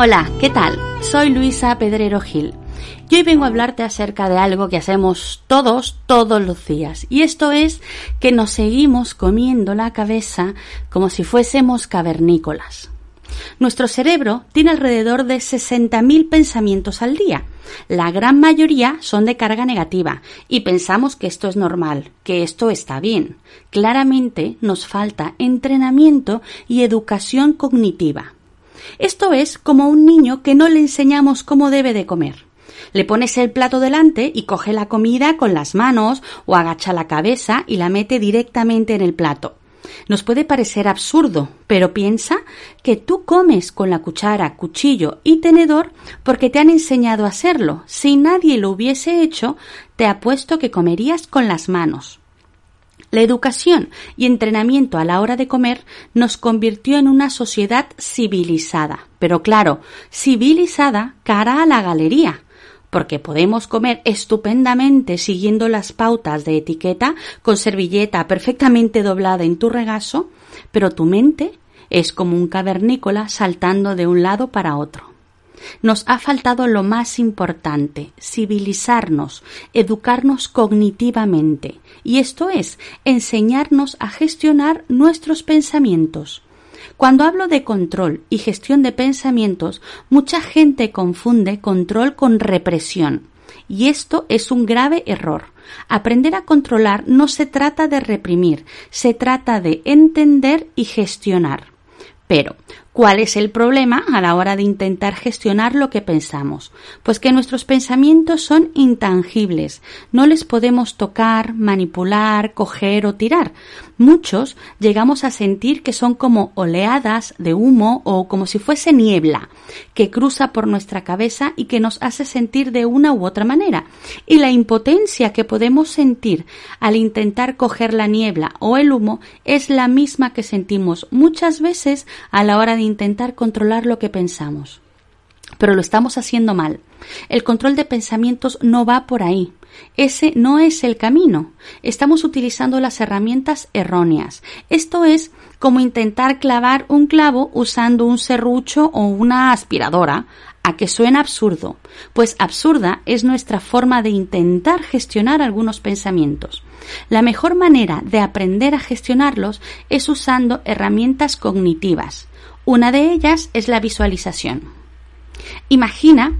Hola, ¿qué tal? Soy Luisa Pedrero Gil. Y hoy vengo a hablarte acerca de algo que hacemos todos, todos los días. Y esto es que nos seguimos comiendo la cabeza como si fuésemos cavernícolas. Nuestro cerebro tiene alrededor de 60.000 pensamientos al día. La gran mayoría son de carga negativa y pensamos que esto es normal, que esto está bien. Claramente nos falta entrenamiento y educación cognitiva. Esto es como un niño que no le enseñamos cómo debe de comer. Le pones el plato delante y coge la comida con las manos o agacha la cabeza y la mete directamente en el plato. Nos puede parecer absurdo, pero piensa que tú comes con la cuchara, cuchillo y tenedor porque te han enseñado a hacerlo. Si nadie lo hubiese hecho, te apuesto que comerías con las manos. La educación y entrenamiento a la hora de comer nos convirtió en una sociedad civilizada, pero claro, civilizada cara a la galería, porque podemos comer estupendamente siguiendo las pautas de etiqueta con servilleta perfectamente doblada en tu regazo, pero tu mente es como un cavernícola saltando de un lado para otro. Nos ha faltado lo más importante, civilizarnos, educarnos cognitivamente, y esto es enseñarnos a gestionar nuestros pensamientos. Cuando hablo de control y gestión de pensamientos, mucha gente confunde control con represión. Y esto es un grave error. Aprender a controlar no se trata de reprimir, se trata de entender y gestionar. Pero, ¿cuál es el problema a la hora de intentar gestionar lo que pensamos? Pues que nuestros pensamientos son intangibles, no les podemos tocar, manipular, coger o tirar. Muchos llegamos a sentir que son como oleadas de humo o como si fuese niebla que cruza por nuestra cabeza y que nos hace sentir de una u otra manera. Y la impotencia que podemos sentir al intentar coger la niebla o el humo es la misma que sentimos muchas veces a la hora de intentar controlar lo que pensamos. Pero lo estamos haciendo mal. El control de pensamientos no va por ahí. Ese no es el camino. Estamos utilizando las herramientas erróneas. Esto es como intentar clavar un clavo usando un serrucho o una aspiradora, a que suena absurdo, pues absurda es nuestra forma de intentar gestionar algunos pensamientos. La mejor manera de aprender a gestionarlos es usando herramientas cognitivas. Una de ellas es la visualización. Imagina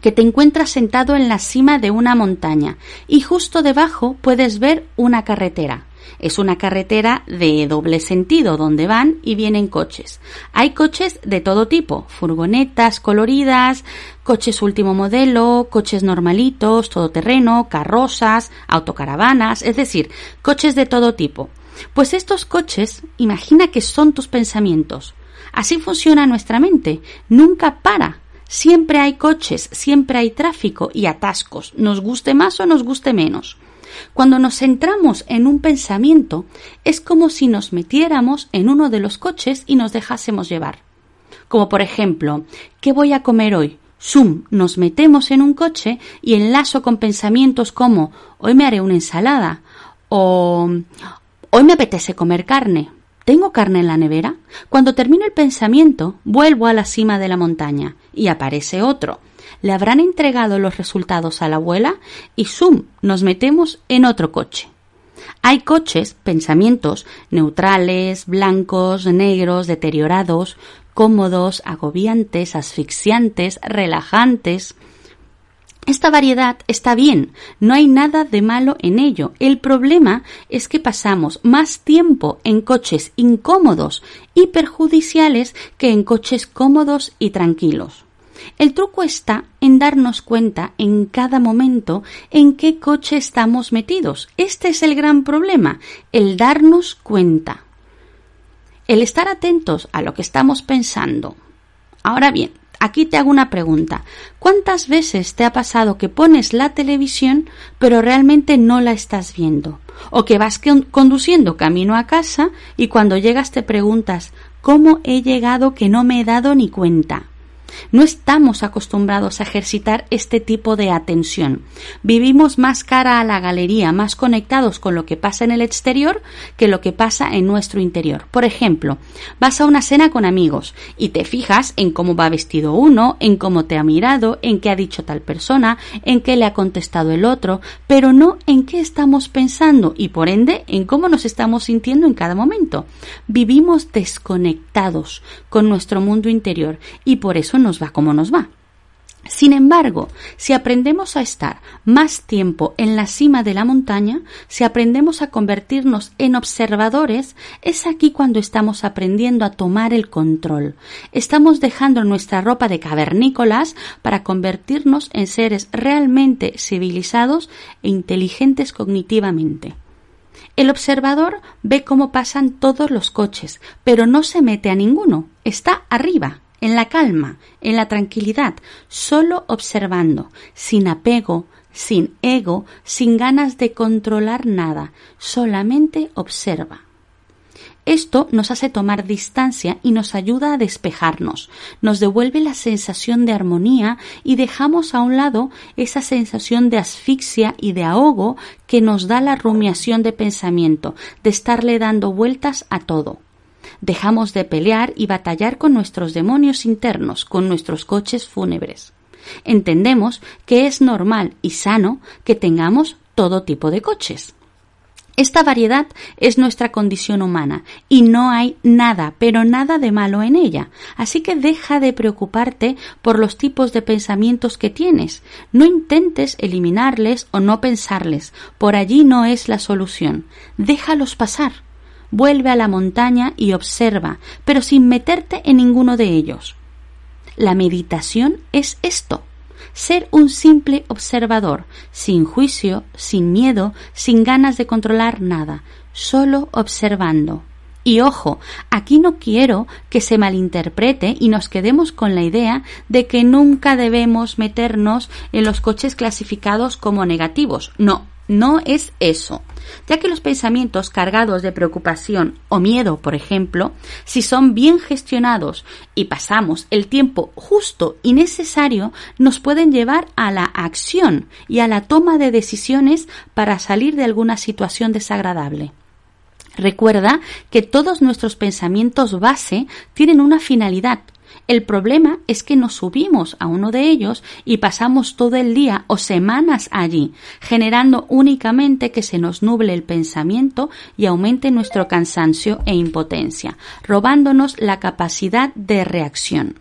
que te encuentras sentado en la cima de una montaña y justo debajo puedes ver una carretera. Es una carretera de doble sentido donde van y vienen coches. Hay coches de todo tipo, furgonetas coloridas, coches último modelo, coches normalitos, todoterreno, carrozas, autocaravanas, es decir, coches de todo tipo. Pues estos coches, imagina que son tus pensamientos. Así funciona nuestra mente, nunca para Siempre hay coches, siempre hay tráfico y atascos, nos guste más o nos guste menos. Cuando nos centramos en un pensamiento, es como si nos metiéramos en uno de los coches y nos dejásemos llevar. Como por ejemplo, ¿qué voy a comer hoy? Zoom, nos metemos en un coche y enlazo con pensamientos como hoy me haré una ensalada o hoy me apetece comer carne. ¿Tengo carne en la nevera? Cuando termino el pensamiento, vuelvo a la cima de la montaña y aparece otro. Le habrán entregado los resultados a la abuela y ¡zum! nos metemos en otro coche. Hay coches, pensamientos neutrales, blancos, negros, deteriorados, cómodos, agobiantes, asfixiantes, relajantes. Esta variedad está bien, no hay nada de malo en ello. El problema es que pasamos más tiempo en coches incómodos y perjudiciales que en coches cómodos y tranquilos. El truco está en darnos cuenta en cada momento en qué coche estamos metidos. Este es el gran problema, el darnos cuenta. El estar atentos a lo que estamos pensando. Ahora bien, Aquí te hago una pregunta. ¿Cuántas veces te ha pasado que pones la televisión pero realmente no la estás viendo? O que vas conduciendo camino a casa y cuando llegas te preguntas ¿cómo he llegado que no me he dado ni cuenta? No estamos acostumbrados a ejercitar este tipo de atención. Vivimos más cara a la galería, más conectados con lo que pasa en el exterior que lo que pasa en nuestro interior. Por ejemplo, vas a una cena con amigos y te fijas en cómo va vestido uno, en cómo te ha mirado, en qué ha dicho tal persona, en qué le ha contestado el otro, pero no en qué estamos pensando y por ende en cómo nos estamos sintiendo en cada momento. Vivimos desconectados con nuestro mundo interior y por eso nos va como nos va. Sin embargo, si aprendemos a estar más tiempo en la cima de la montaña, si aprendemos a convertirnos en observadores, es aquí cuando estamos aprendiendo a tomar el control. Estamos dejando nuestra ropa de cavernícolas para convertirnos en seres realmente civilizados e inteligentes cognitivamente. El observador ve cómo pasan todos los coches, pero no se mete a ninguno, está arriba, en la calma, en la tranquilidad, solo observando, sin apego, sin ego, sin ganas de controlar nada, solamente observa. Esto nos hace tomar distancia y nos ayuda a despejarnos, nos devuelve la sensación de armonía y dejamos a un lado esa sensación de asfixia y de ahogo que nos da la rumiación de pensamiento, de estarle dando vueltas a todo. Dejamos de pelear y batallar con nuestros demonios internos, con nuestros coches fúnebres. Entendemos que es normal y sano que tengamos todo tipo de coches. Esta variedad es nuestra condición humana y no hay nada, pero nada de malo en ella. Así que deja de preocuparte por los tipos de pensamientos que tienes. No intentes eliminarles o no pensarles. Por allí no es la solución. Déjalos pasar vuelve a la montaña y observa, pero sin meterte en ninguno de ellos. La meditación es esto, ser un simple observador, sin juicio, sin miedo, sin ganas de controlar nada, solo observando. Y ojo, aquí no quiero que se malinterprete y nos quedemos con la idea de que nunca debemos meternos en los coches clasificados como negativos. No, no es eso, ya que los pensamientos cargados de preocupación o miedo, por ejemplo, si son bien gestionados y pasamos el tiempo justo y necesario, nos pueden llevar a la acción y a la toma de decisiones para salir de alguna situación desagradable. Recuerda que todos nuestros pensamientos base tienen una finalidad, el problema es que nos subimos a uno de ellos y pasamos todo el día o semanas allí, generando únicamente que se nos nuble el pensamiento y aumente nuestro cansancio e impotencia, robándonos la capacidad de reacción.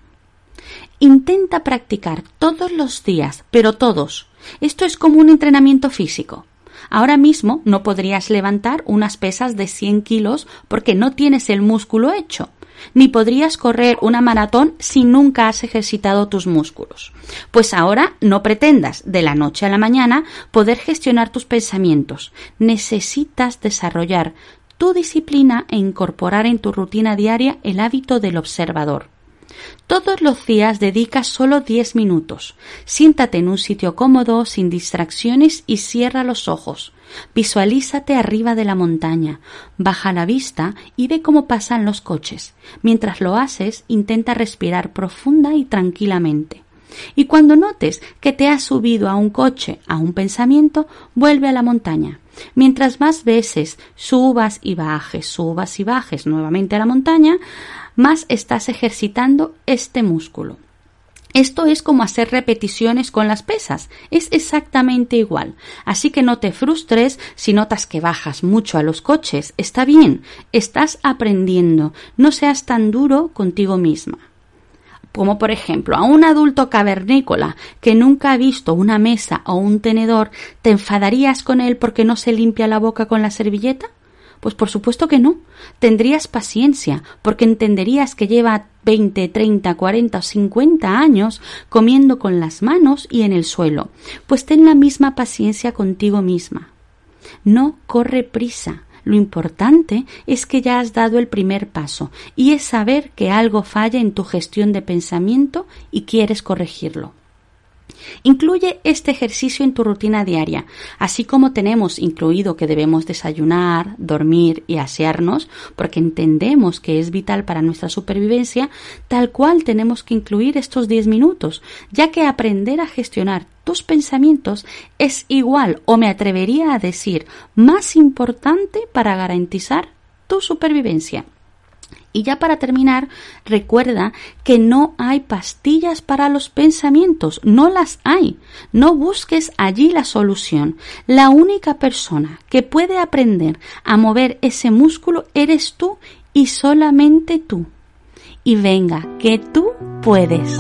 Intenta practicar todos los días, pero todos. Esto es como un entrenamiento físico. Ahora mismo no podrías levantar unas pesas de 100 kilos porque no tienes el músculo hecho ni podrías correr una maratón si nunca has ejercitado tus músculos. Pues ahora no pretendas de la noche a la mañana poder gestionar tus pensamientos. Necesitas desarrollar tu disciplina e incorporar en tu rutina diaria el hábito del observador. Todos los días dedica solo 10 minutos. Siéntate en un sitio cómodo, sin distracciones y cierra los ojos. Visualízate arriba de la montaña, baja la vista y ve cómo pasan los coches. Mientras lo haces, intenta respirar profunda y tranquilamente. Y cuando notes que te has subido a un coche, a un pensamiento, vuelve a la montaña. Mientras más veces subas y bajes, subas y bajes nuevamente a la montaña, más estás ejercitando este músculo. Esto es como hacer repeticiones con las pesas, es exactamente igual. Así que no te frustres si notas que bajas mucho a los coches. Está bien, estás aprendiendo, no seas tan duro contigo misma. Como por ejemplo a un adulto cavernícola que nunca ha visto una mesa o un tenedor, ¿te enfadarías con él porque no se limpia la boca con la servilleta? Pues por supuesto que no. Tendrías paciencia, porque entenderías que lleva veinte, treinta, cuarenta o cincuenta años comiendo con las manos y en el suelo. Pues ten la misma paciencia contigo misma. No corre prisa. Lo importante es que ya has dado el primer paso y es saber que algo falla en tu gestión de pensamiento y quieres corregirlo. Incluye este ejercicio en tu rutina diaria, así como tenemos incluido que debemos desayunar, dormir y asearnos, porque entendemos que es vital para nuestra supervivencia, tal cual tenemos que incluir estos 10 minutos, ya que aprender a gestionar tus pensamientos es igual o me atrevería a decir más importante para garantizar tu supervivencia. Y ya para terminar, recuerda que no hay pastillas para los pensamientos, no las hay. No busques allí la solución. La única persona que puede aprender a mover ese músculo eres tú y solamente tú. Y venga, que tú puedes.